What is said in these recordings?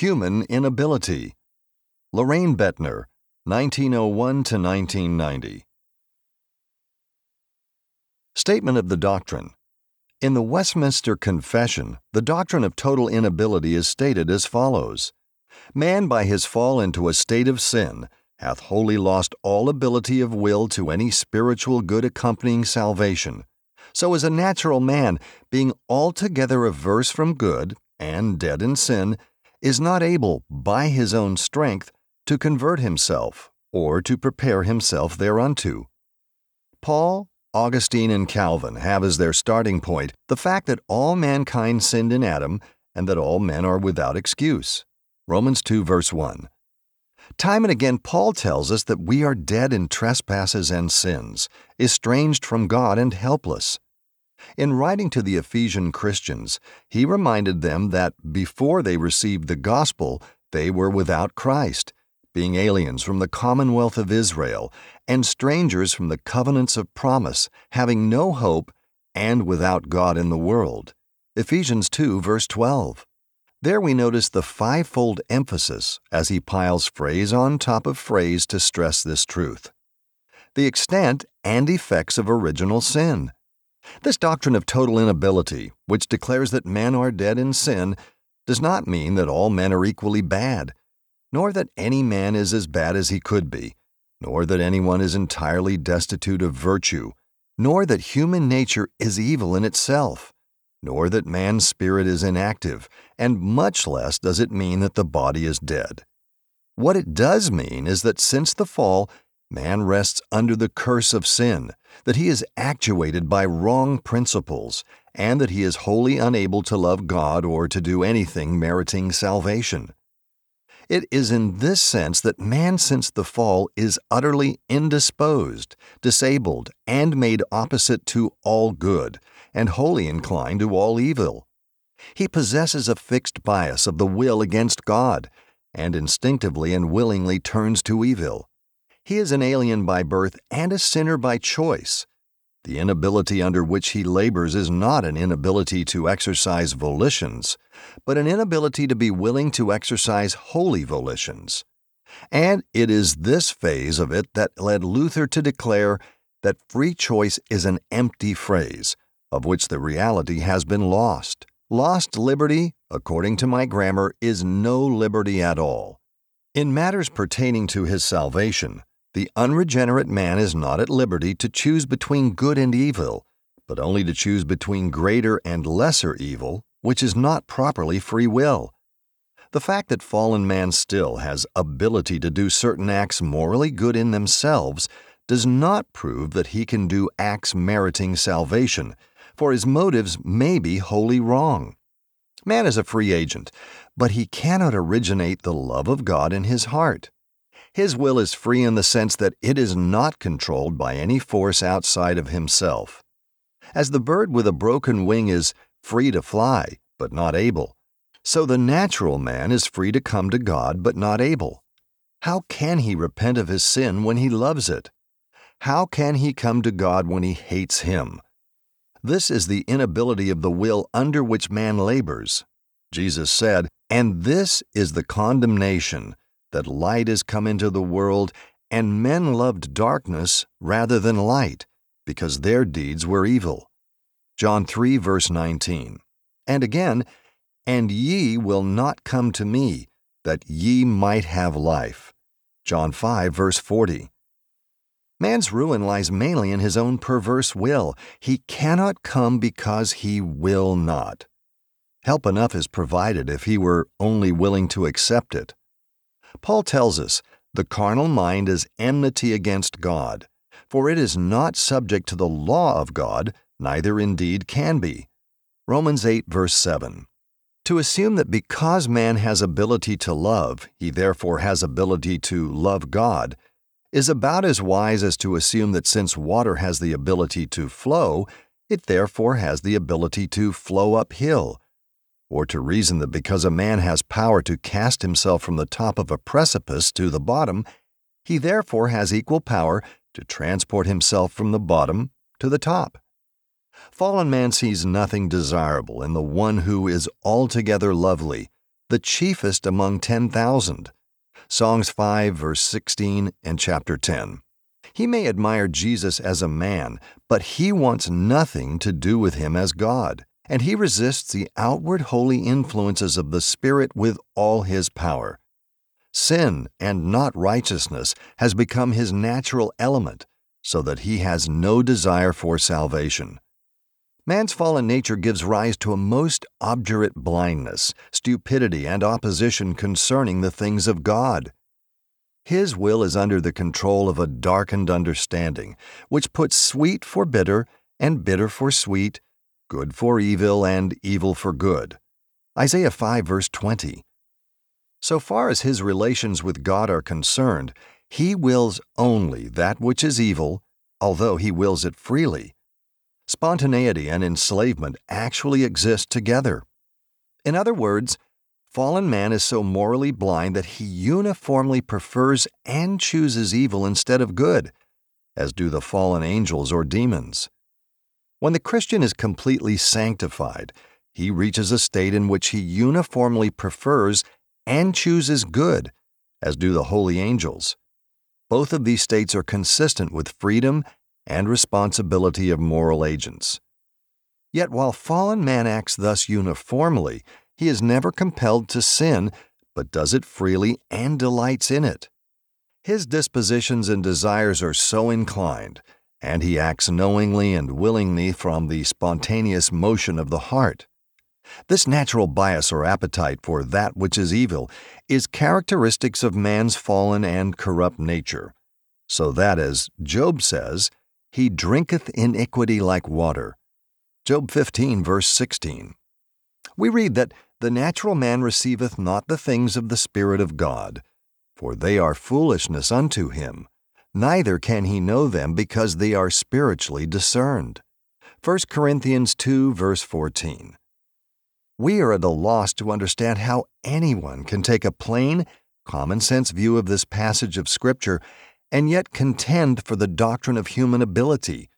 Human Inability. Loraine Boettner, 1901 to 1990. Statement of the Doctrine. In the Westminster Confession, the doctrine of total inability is stated as follows Man, by his fall into a state of sin, hath wholly lost all ability of will to any spiritual good accompanying salvation. So is a natural man, being altogether averse from good, and dead in sin, is not able, by his own strength, to convert himself, or to prepare himself thereunto. Paul, Augustine, and Calvin have as their starting point the fact that all mankind sinned in Adam and that all men are without excuse. Romans 2, verse 1. Time and again, Paul tells us that we are dead in trespasses and sins, estranged from God and helpless. In writing to the Ephesian Christians, he reminded them that before they received the gospel, they were without Christ, being aliens from the commonwealth of Israel and strangers from the covenants of promise, having no hope and without God in the world. Ephesians 2, verse 12. There we notice the fivefold emphasis as he piles phrase on top of phrase to stress this truth. The extent and effects of original sin. This doctrine of total inability, which declares that men are dead in sin, does not mean that all men are equally bad, nor that any man is as bad as he could be, nor that anyone is entirely destitute of virtue, nor that human nature is evil in itself nor that man's spirit is inactive, and much less does it mean that the body is dead. What it does mean is that since the fall, man rests under the curse of sin, that he is actuated by wrong principles, and that he is wholly unable to love God or to do anything meriting salvation. It is in this sense that man since the fall is utterly indisposed, disabled, and made opposite to all good, and wholly inclined to all evil. He possesses a fixed bias of the will against God, and instinctively and willingly turns to evil. He is an alien by birth and a sinner by choice. The inability under which he labors is not an inability to exercise volitions, but an inability to be willing to exercise holy volitions. And it is this phase of it that led Luther to declare that free choice is an empty phrase, of which the reality has been lost. Lost liberty, according to my grammar, is no liberty at all. In matters pertaining to his salvation, the unregenerate man is not at liberty to choose between good and evil, but only to choose between greater and lesser evil, which is not properly free will. The fact that fallen man still has ability to do certain acts morally good in themselves does not prove that he can do acts meriting salvation for his motives may be wholly wrong. Man is a free agent, but he cannot originate the love of God in his heart. His will is free in the sense that it is not controlled by any force outside of himself. As the bird with a broken wing is free to fly, but not able, so the natural man is free to come to God, but not able. How can he repent of his sin when he loves it? How can he come to God when he hates him? This is the inability of the will under which man labors. Jesus said, And this is the condemnation, that light is come into the world, and men loved darkness rather than light, because their deeds were evil. John 3, verse 19. And again, And ye will not come to me, that ye might have life. John 5, verse 40. Man's ruin lies mainly in his own perverse will. He cannot come because he will not. Help enough is provided if he were only willing to accept it. Paul tells us, the carnal mind is enmity against God, for it is not subject to the law of God, neither indeed can be. Romans 8, verse 7. To assume that because man has ability to love, he therefore has ability to love God, is about as wise as to assume that since water has the ability to flow, it therefore has the ability to flow uphill, or to reason that because a man has power to cast himself from the top of a precipice to the bottom, he therefore has equal power to transport himself from the bottom to the top. Fallen man sees nothing desirable in the one who is altogether lovely, the chiefest among 10,000. Songs 5, verse 16, and chapter 10. He may admire Jesus as a man, but he wants nothing to do with him as God, and he resists the outward holy influences of the Spirit with all his power. Sin and not righteousness has become his natural element, so that he has no desire for salvation. Man's fallen nature gives rise to a most obdurate blindness, stupidity, and opposition concerning the things of God. His will is under the control of a darkened understanding, which puts sweet for bitter, and bitter for sweet, good for evil, and evil for good. Isaiah 5, verse 20. So far as his relations with God are concerned, he wills only that which is evil, although he wills it freely. Spontaneity and enslavement actually exist together. In other words, fallen man is so morally blind that he uniformly prefers and chooses evil instead of good, as do the fallen angels or demons. When the Christian is completely sanctified, he reaches a state in which he uniformly prefers and chooses good, as do the holy angels. Both of these states are consistent with freedom and responsibility of moral agents. Yet while fallen man acts thus uniformly, he is never compelled to sin, but does it freely and delights in it. His dispositions and desires are so inclined, and he acts knowingly and willingly from the spontaneous motion of the heart. This natural bias or appetite for that which is evil is characteristics of man's fallen and corrupt nature, so that, as Job says, he drinketh iniquity like water. Job 15, verse 16. We read that the natural man receiveth not the things of the Spirit of God, for they are foolishness unto him, neither can he know them because they are spiritually discerned. 1 Corinthians 2, verse 14. We are at a loss to understand how anyone can take a plain, common sense view of this passage of Scripture and yet contend for the doctrine of human ability.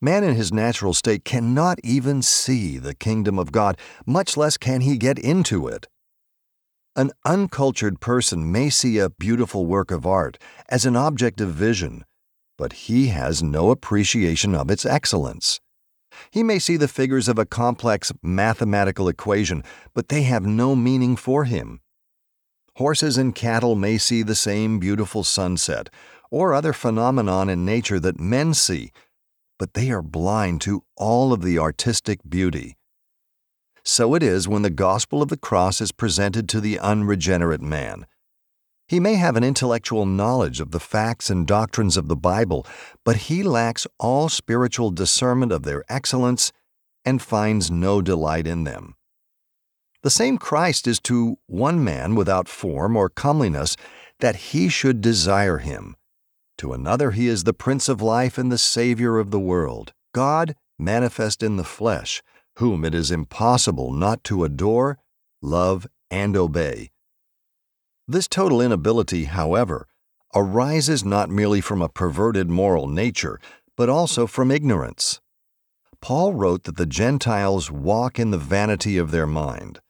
Man in his natural state cannot even see the kingdom of God, much less can he get into it. An uncultured person may see a beautiful work of art as an object of vision, but he has no appreciation of its excellence. He may see the figures of a complex mathematical equation, but they have no meaning for him. Horses and cattle may see the same beautiful sunset or other phenomenon in nature that men see, but they are blind to all of the artistic beauty. So it is when the gospel of the cross is presented to the unregenerate man. He may have an intellectual knowledge of the facts and doctrines of the Bible, but he lacks all spiritual discernment of their excellence and finds no delight in them. The same Christ is to one man without form or comeliness that he should desire him. To another, he is the Prince of Life and the Savior of the world, God manifest in the flesh, whom it is impossible not to adore, love, and obey this total inability, however, arises not merely from a perverted moral nature, but also from ignorance. Paul wrote that the Gentiles walk in the vanity of their mind,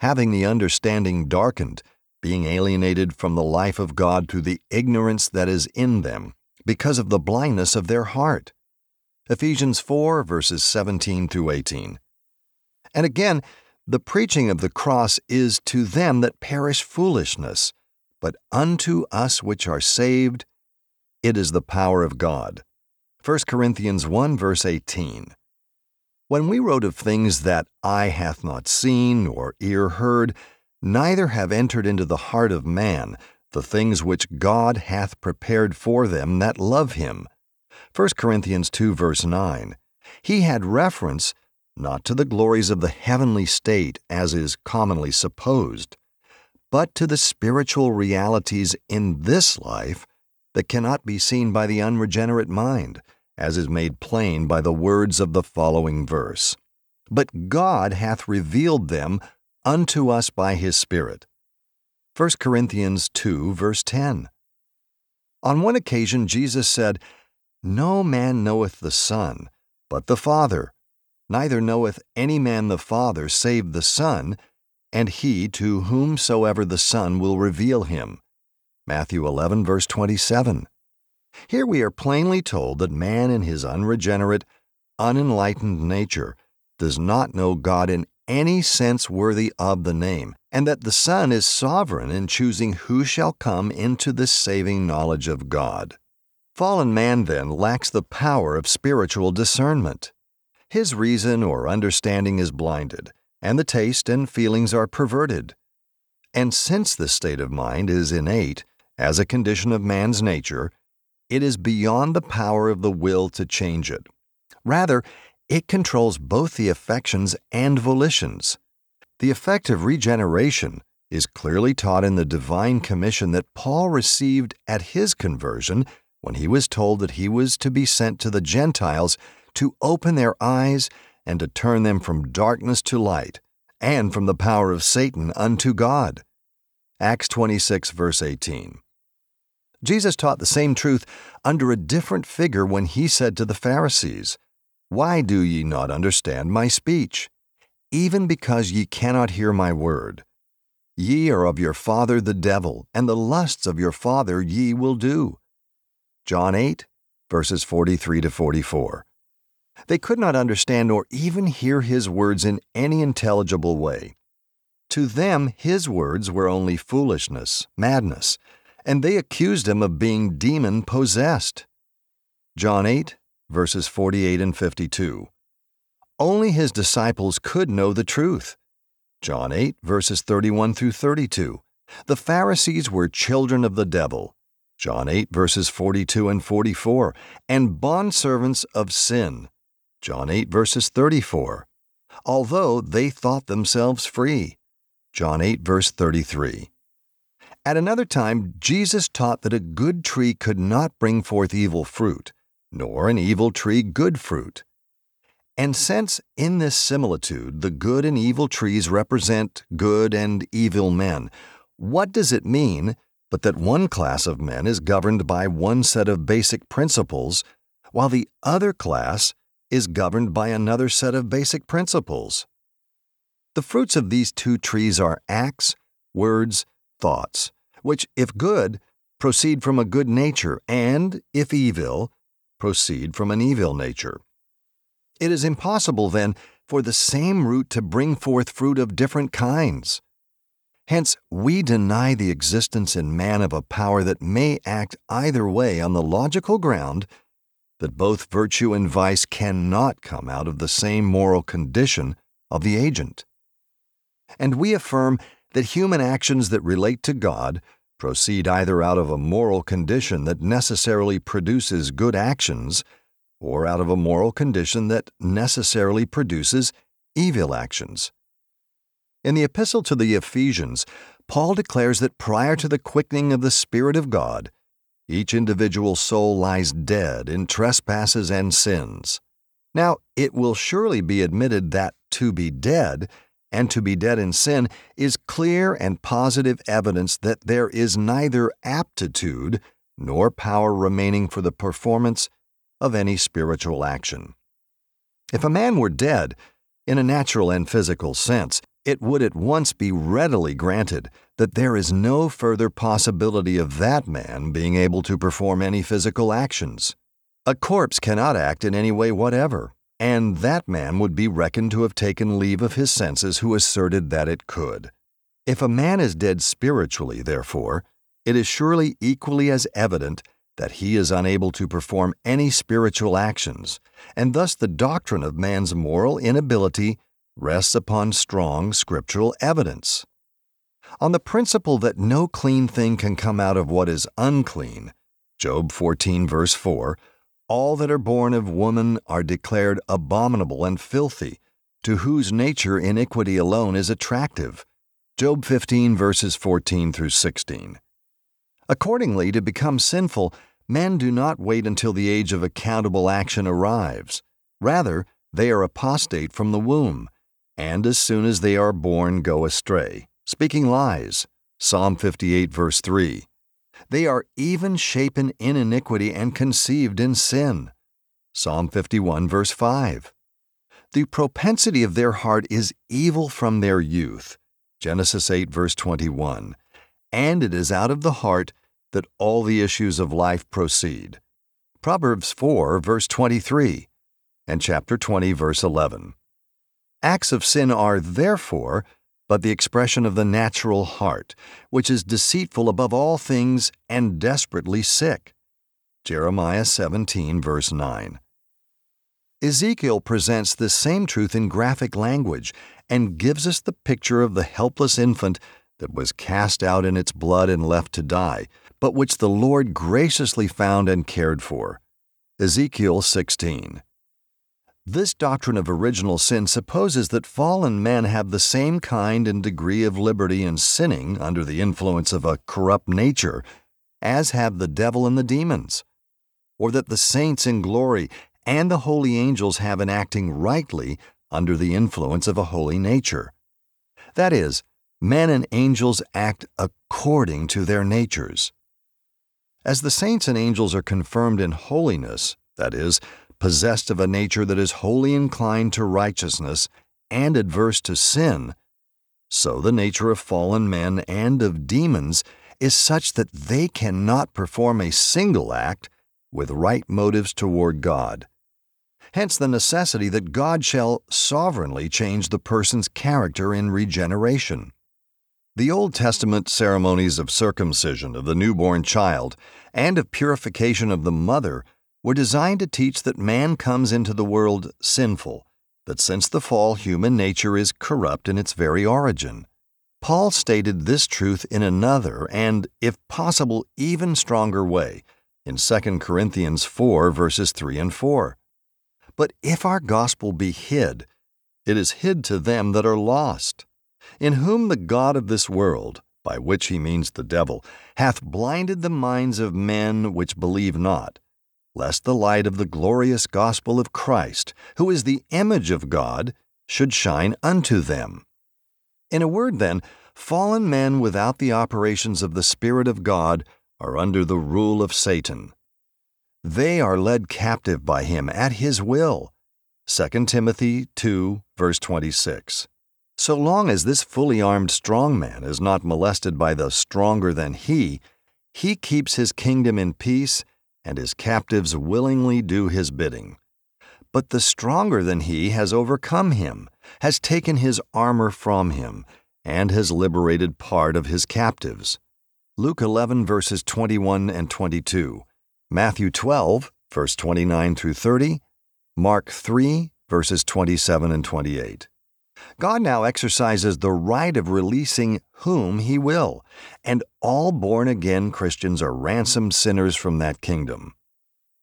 having the understanding darkened, being alienated from the life of God through the ignorance that is in them, because of the blindness of their heart. Ephesians 4, verses 17 through 18. And again, the preaching of the cross is to them that perish foolishness, but unto us which are saved, it is the power of God. 1 Corinthians 1 verse 18. When we wrote of things that eye hath not seen, nor ear heard, neither have entered into the heart of man, the things which God hath prepared for them that love him. 1 Corinthians 2 verse 9. He had reference not to the glories of the heavenly state as is commonly supposed, but to the spiritual realities in this life that cannot be seen by the unregenerate mind, as is made plain by the words of the following verse. But God hath revealed them unto us by his Spirit. 1 Corinthians 2, verse 10. On one occasion, Jesus said, No man knoweth the Son, but the Father, neither knoweth any man the Father save the Son, and he to whomsoever the Son will reveal him. Matthew 11, verse 27. Here we are plainly told that man in his unregenerate, unenlightened nature does not know God in any sense worthy of the name, and that the Son is sovereign in choosing who shall come into this saving knowledge of God. Fallen man, then, lacks the power of spiritual discernment. His reason or understanding is blinded, and the taste and feelings are perverted. And since this state of mind is innate, as a condition of man's nature, it is beyond the power of the will to change it. Rather, it controls both the affections and volitions. The effect of regeneration is clearly taught in the divine commission that Paul received at his conversion when he was told that he was to be sent to the Gentiles to open their eyes and to turn them from darkness to light, and from the power of Satan unto God. Acts 26, verse 18. Jesus taught the same truth under a different figure when he said to the Pharisees, Why do ye not understand my speech? Even because ye cannot hear my word. Ye are of your father the devil, and the lusts of your father ye will do. John 8, verses 43 to 44. They could not understand or even hear his words in any intelligible way. To them, his words were only foolishness, madness, and they accused him of being demon possessed. John 8, verses 48 and 52. Only his disciples could know the truth. John 8, verses 31 through 32. The Pharisees were children of the devil. John 8, verses 42 and 44. And bondservants of sin. John 8, verses 34. Although they thought themselves free. John 8, verse 33. At another time, Jesus taught that a good tree could not bring forth evil fruit, nor an evil tree good fruit. And since in this similitude the good and evil trees represent good and evil men, what does it mean but that one class of men is governed by one set of basic principles, while the other class is governed by another set of basic principles? The fruits of these two trees are acts, words, thoughts, which, if good, proceed from a good nature, and, if evil, proceed from an evil nature. It is impossible, then, for the same root to bring forth fruit of different kinds. Hence, we deny the existence in man of a power that may act either way on the logical ground that both virtue and vice cannot come out of the same moral condition of the agent. And we affirm that human actions that relate to God proceed either out of a moral condition that necessarily produces good actions or out of a moral condition that necessarily produces evil actions. In the Epistle to the Ephesians, Paul declares that prior to the quickening of the Spirit of God, each individual soul lies dead in trespasses and sins. Now, it will surely be admitted that to be dead and to be dead in sin is clear and positive evidence that there is neither aptitude nor power remaining for the performance of any spiritual action. If a man were dead, in a natural and physical sense, it would at once be readily granted that there is no further possibility of that man being able to perform any physical actions. A corpse cannot act in any way whatever, and that man would be reckoned to have taken leave of his senses who asserted that it could. If a man is dead spiritually, therefore, it is surely equally as evident that he is unable to perform any spiritual actions, and thus the doctrine of man's moral inability rests upon strong scriptural evidence. On the principle that no clean thing can come out of what is unclean, Job 14, verse 4, all that are born of woman are declared abominable and filthy, to whose nature iniquity alone is attractive. Job 15, verses 14 through 16. Accordingly, to become sinful, men do not wait until the age of accountable action arrives. Rather, they are apostate from the womb, and as soon as they are born go astray, speaking lies. Psalm 58, verse 3. They are even shapen in iniquity and conceived in sin. Psalm 51, verse 5. The propensity of their heart is evil from their youth. Genesis 8, verse 21. And it is out of the heart that all the issues of life proceed. Proverbs 4, verse 23, and chapter 20, verse 11. Acts of sin are, therefore, but the expression of the natural heart, which is deceitful above all things and desperately sick. Jeremiah 17, verse 9. Ezekiel presents this same truth in graphic language and gives us the picture of the helpless infant that was cast out in its blood and left to die, but which the Lord graciously found and cared for. Ezekiel 16. This doctrine of original sin supposes that fallen men have the same kind and degree of liberty in sinning under the influence of a corrupt nature as have the devil and the demons, or that the saints in glory and the holy angels have in acting rightly under the influence of a holy nature. That is, men and angels act according to their natures. As the saints and angels are confirmed in holiness, that is, possessed of a nature that is wholly inclined to righteousness and adverse to sin, so the nature of fallen men and of demons is such that they cannot perform a single act with right motives toward God hence the necessity that God shall sovereignly change the person's character in regeneration. The Old Testament ceremonies of circumcision of the newborn child and of purification of the mother were designed to teach that man comes into the world sinful, that since the fall human nature is corrupt in its very origin. Paul stated this truth in another and, if possible, even stronger way in 2 Corinthians 4 verses 3 and 4. But if our gospel be hid, it is hid to them that are lost, in whom the God of this world, by which he means the devil, hath blinded the minds of men which believe not, lest the light of the glorious gospel of Christ, who is the image of God, should shine unto them. In a word, then, fallen men without the operations of the Spirit of God are under the rule of Satan. They are led captive by him at his will. 2 Timothy 2, verse 26. So long as this fully armed strong man is not molested by the stronger than he, he keeps his kingdom in peace, and his captives willingly do his bidding. But the stronger than he has overcome him, has taken his armor from him, and has liberated part of his captives. Luke 11, verses 21 and 22. Matthew 12, verse 29 through 30, Mark 3, verses 27 and 28. God now exercises the right of releasing whom He will, and all born again Christians are ransomed sinners from that kingdom.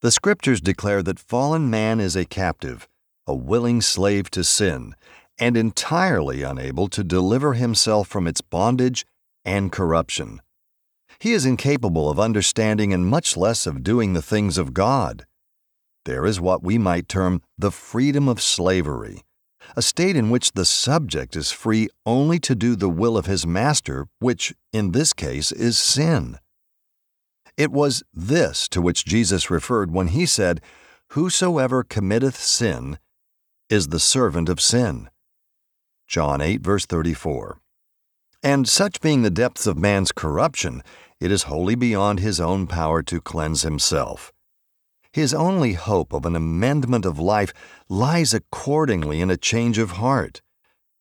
The Scriptures declare that fallen man is a captive, a willing slave to sin, and entirely unable to deliver himself from its bondage and corruption. He is incapable of understanding and much less of doing the things of God. There is what we might term the freedom of slavery, a state in which the subject is free only to do the will of his master, which, in this case, is sin. It was this to which Jesus referred when he said, Whosoever committeth sin is the servant of sin. John 8, verse 34. And such being the depths of man's corruption, it is wholly beyond his own power to cleanse himself. His only hope of an amendment of life lies accordingly in a change of heart,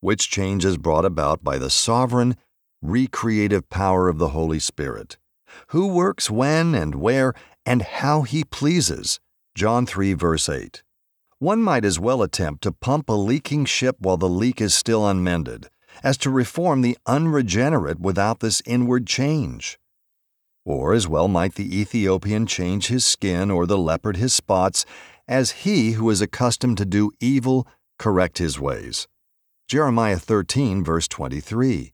which change is brought about by the sovereign, recreative power of the Holy Spirit, who works when and where and how he pleases. John 3, verse 8. One might as well attempt to pump a leaking ship while the leak is still unmended, as to reform the unregenerate without this inward change. Or as well might the Ethiopian change his skin or the leopard his spots, as he who is accustomed to do evil correct his ways. Jeremiah 13, verse 23.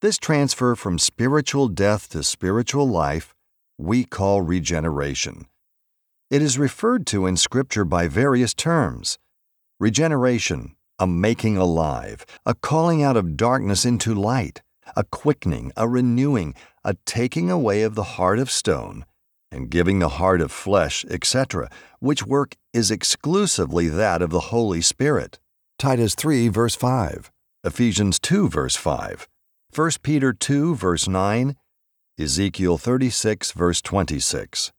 This transfer from spiritual death to spiritual life we call regeneration. It is referred to in Scripture by various terms regeneration, a making alive, a calling out of darkness into light, a quickening, a renewing, a taking away of the heart of stone, and giving the heart of flesh, etc., which work is exclusively that of the Holy Spirit. Titus 3, verse 5. Ephesians 2, verse 5, 1 Peter 2, verse 9, Ezekiel 36, verse 26.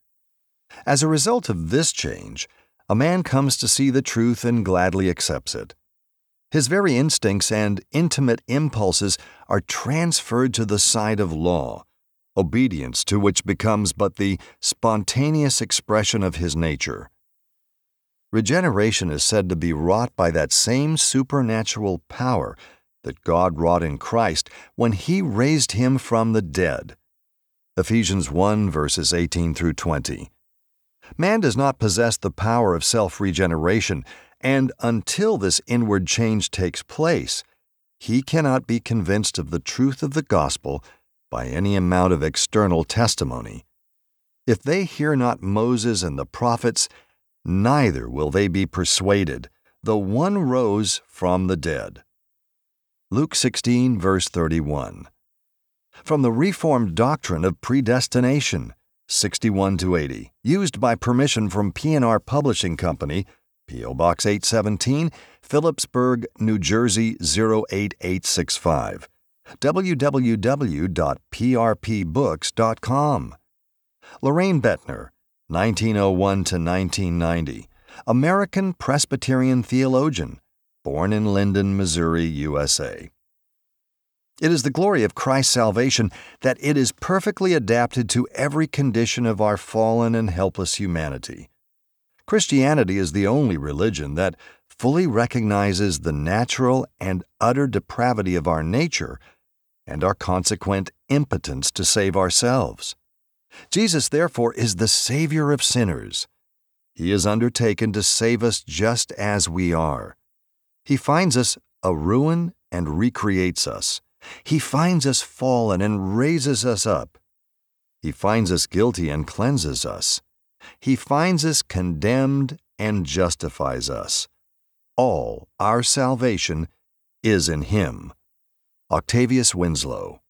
As a result of this change, a man comes to see the truth and gladly accepts it. His very instincts and intimate impulses are transferred to the side of law, obedience to which becomes but the spontaneous expression of his nature. Regeneration is said to be wrought by that same supernatural power that God wrought in Christ when he raised him from the dead. Ephesians 1 verses 18 through 20. Man does not possess the power of self regeneration, and until this inward change takes place, he cannot be convinced of the truth of the gospel by any amount of external testimony. If they hear not Moses and the prophets, neither will they be persuaded, though one rose from the dead. Luke 16, verse 31. From the Reformed doctrine of predestination, 61 to 80, used by permission from P&R Publishing Company, P.O. Box 817, Phillipsburg, New Jersey 08865. www.prpbooks.com. Loraine Boettner, 1901 to 1990, American Presbyterian theologian, born in Linden, Missouri, USA. It is the glory of Christ's salvation that it is perfectly adapted to every condition of our fallen and helpless humanity. Christianity is the only religion that fully recognizes the natural and utter depravity of our nature and our consequent impotence to save ourselves. Jesus, therefore, is the Savior of sinners. He is undertaken to save us just as we are. He finds us a ruin and recreates us. He finds us fallen and raises us up. He finds us guilty and cleanses us. He finds us condemned and justifies us. All our salvation is in Him. Octavius Winslow.